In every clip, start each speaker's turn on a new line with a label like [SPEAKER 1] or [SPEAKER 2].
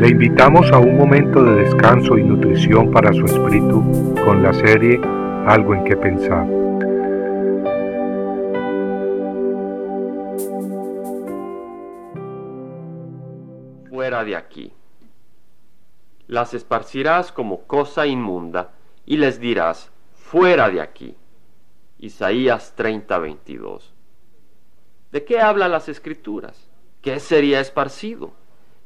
[SPEAKER 1] Le invitamos a un momento de descanso y nutrición para su espíritu con la serie Algo en que pensar.
[SPEAKER 2] Fuera de aquí. Las esparcirás como cosa inmunda y les dirás, fuera de aquí. Isaías 30:22. ¿De qué hablan las escrituras? ¿Qué sería esparcido?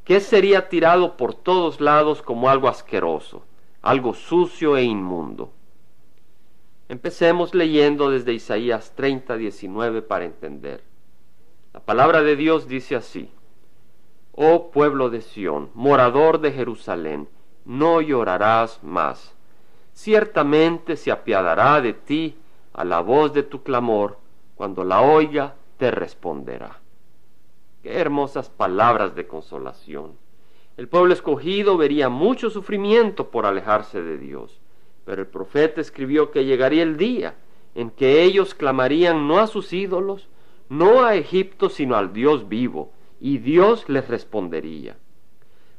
[SPEAKER 2] ¿Qué sería tirado por todos lados como algo asqueroso, algo sucio e inmundo? Empecemos leyendo desde Isaías 30:19 para entender. La palabra de Dios dice así: Oh pueblo de Sión, morador de Jerusalén, no llorarás más ciertamente se apiadará de ti a la voz de tu clamor, cuando la oiga te responderá. Qué hermosas palabras de consolación. El pueblo escogido vería mucho sufrimiento por alejarse de Dios, pero el profeta escribió que llegaría el día en que ellos clamarían no a sus ídolos, no a Egipto, sino al Dios vivo, y Dios les respondería.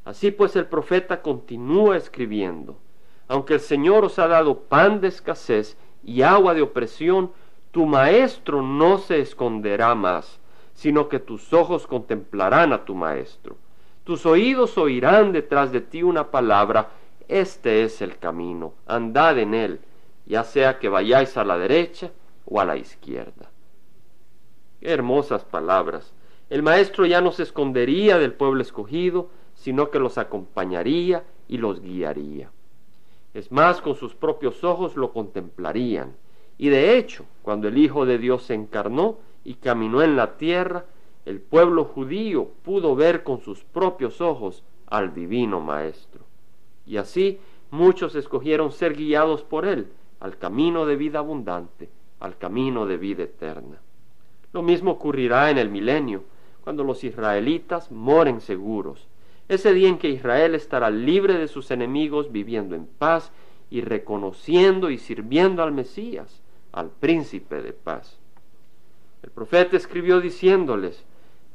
[SPEAKER 2] Así pues el profeta continúa escribiendo, aunque el Señor os ha dado pan de escasez y agua de opresión, tu maestro no se esconderá más, sino que tus ojos contemplarán a tu maestro. Tus oídos oirán detrás de ti una palabra, este es el camino, andad en él, ya sea que vayáis a la derecha o a la izquierda. Qué hermosas palabras. El maestro ya no se escondería del pueblo escogido, sino que los acompañaría y los guiaría. Es más, con sus propios ojos lo contemplarían. Y de hecho, cuando el Hijo de Dios se encarnó y caminó en la tierra, el pueblo judío pudo ver con sus propios ojos al divino Maestro. Y así muchos escogieron ser guiados por él al camino de vida abundante, al camino de vida eterna. Lo mismo ocurrirá en el milenio, cuando los israelitas moren seguros, ese día en que Israel estará libre de sus enemigos, viviendo en paz y reconociendo y sirviendo al Mesías, al príncipe de paz. El profeta escribió diciéndoles,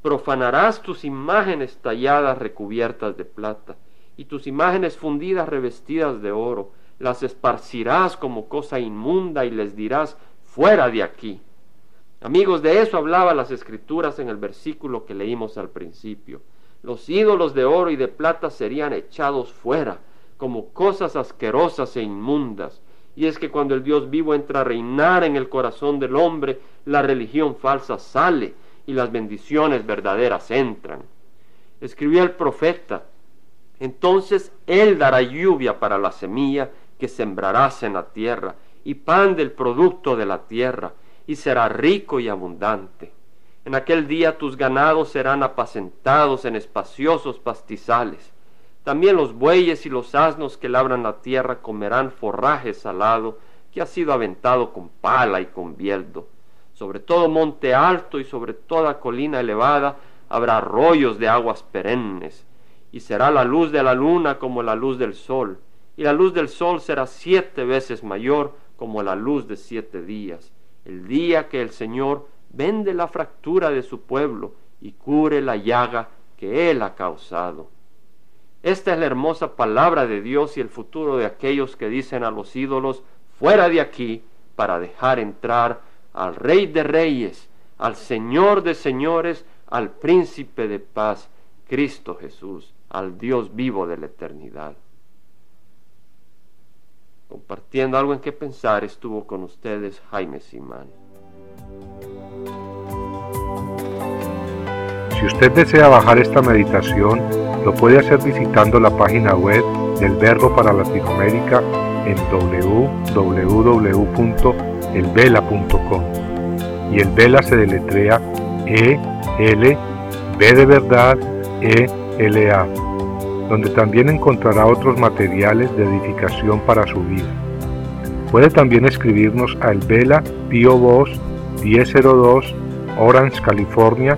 [SPEAKER 2] profanarás tus imágenes talladas recubiertas de plata, y tus imágenes fundidas revestidas de oro, las esparcirás como cosa inmunda y les dirás, fuera de aquí. Amigos, de eso hablaba las escrituras en el versículo que leímos al principio los ídolos de oro y de plata serían echados fuera como cosas asquerosas e inmundas. Y es que cuando el Dios vivo entra a reinar en el corazón del hombre, la religión falsa sale y las bendiciones verdaderas entran. Escribió el profeta, entonces Él dará lluvia para la semilla que sembrarás en la tierra, y pan del producto de la tierra, y será rico y abundante. En aquel día tus ganados serán apacentados en espaciosos pastizales. También los bueyes y los asnos que labran la tierra comerán forraje salado que ha sido aventado con pala y con bieldo. Sobre todo monte alto y sobre toda colina elevada habrá arroyos de aguas perennes, y será la luz de la luna como la luz del sol, y la luz del sol será siete veces mayor como la luz de siete días, el día que el Señor vende la fractura de su pueblo y cure la llaga que él ha causado. Esta es la hermosa palabra de Dios y el futuro de aquellos que dicen a los ídolos, fuera de aquí, para dejar entrar al Rey de Reyes, al Señor de Señores, al Príncipe de Paz, Cristo Jesús, al Dios vivo de la eternidad. Compartiendo algo en que pensar estuvo con ustedes Jaime Simán.
[SPEAKER 1] Si usted desea bajar esta meditación, lo puede hacer visitando la página web del Verbo para Latinoamérica en www.elvela.com. Y el Vela se deletrea E L B de verdad E L A, donde también encontrará otros materiales de edificación para su vida. Puede también escribirnos a El Vela Pio Voz 1002 Orange, California